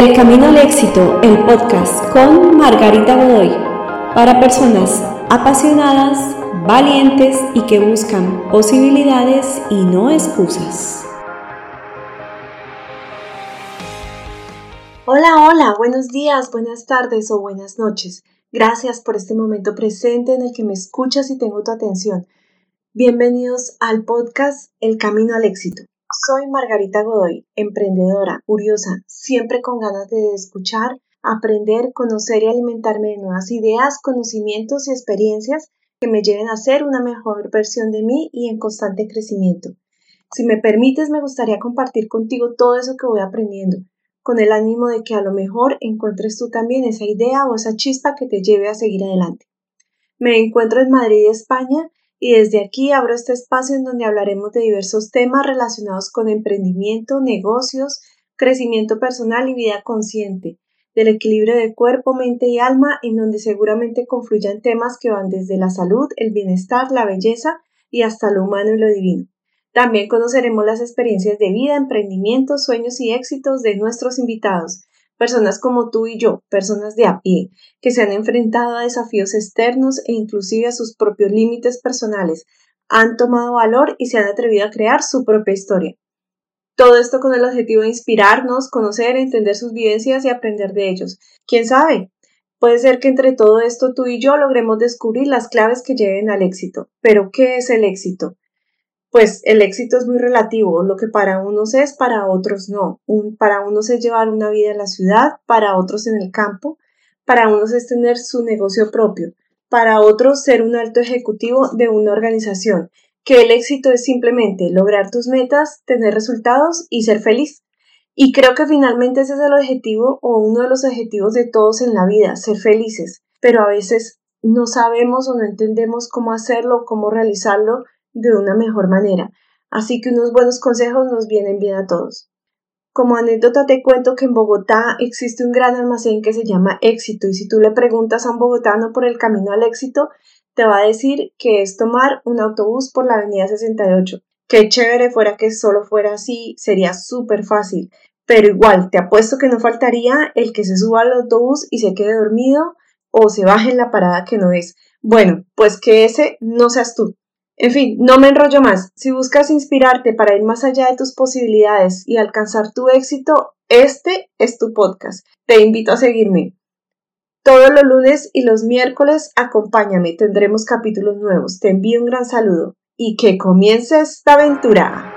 El Camino al Éxito, el podcast con Margarita Godoy, para personas apasionadas, valientes y que buscan posibilidades y no excusas. Hola, hola, buenos días, buenas tardes o buenas noches. Gracias por este momento presente en el que me escuchas y tengo tu atención. Bienvenidos al podcast El Camino al Éxito. Soy Margarita Godoy, emprendedora, curiosa, siempre con ganas de escuchar, aprender, conocer y alimentarme de nuevas ideas, conocimientos y experiencias que me lleven a ser una mejor versión de mí y en constante crecimiento. Si me permites, me gustaría compartir contigo todo eso que voy aprendiendo, con el ánimo de que a lo mejor encuentres tú también esa idea o esa chispa que te lleve a seguir adelante. Me encuentro en Madrid, España, y desde aquí abro este espacio en donde hablaremos de diversos temas relacionados con emprendimiento, negocios, crecimiento personal y vida consciente, del equilibrio de cuerpo, mente y alma, en donde seguramente confluyan temas que van desde la salud, el bienestar, la belleza y hasta lo humano y lo divino. También conoceremos las experiencias de vida, emprendimiento, sueños y éxitos de nuestros invitados, personas como tú y yo, personas de a pie, que se han enfrentado a desafíos externos e inclusive a sus propios límites personales, han tomado valor y se han atrevido a crear su propia historia. Todo esto con el objetivo de inspirarnos, conocer, entender sus vivencias y aprender de ellos. ¿Quién sabe? Puede ser que entre todo esto tú y yo logremos descubrir las claves que lleven al éxito. Pero, ¿qué es el éxito? Pues el éxito es muy relativo. Lo que para unos es, para otros no. para unos es llevar una vida en la ciudad, para otros en el campo, para unos es tener su negocio propio, para otros ser un alto ejecutivo de una organización. Que el éxito es simplemente lograr tus metas, tener resultados y ser feliz. Y creo que finalmente ese es el objetivo o uno de los objetivos de todos en la vida, ser felices. Pero a veces no sabemos o no entendemos cómo hacerlo cómo realizarlo de una mejor manera, así que unos buenos consejos nos vienen bien a todos. Como anécdota te cuento que en Bogotá existe un gran almacén que se llama Éxito y si tú le preguntas a un bogotano por el camino al éxito, te va a decir que es tomar un autobús por la avenida 68. Qué chévere fuera que solo fuera así, sería súper fácil. Pero igual, te apuesto que no faltaría el que se suba al autobús y se quede dormido o se baje en la parada que no es. Bueno, pues que ese no seas tú. En fin, no me enrollo más. Si buscas inspirarte para ir más allá de tus posibilidades y alcanzar tu éxito, este es tu podcast. Te invito a seguirme. Todos los lunes y los miércoles acompáñame, tendremos capítulos nuevos. Te envío un gran saludo y que comience esta aventura.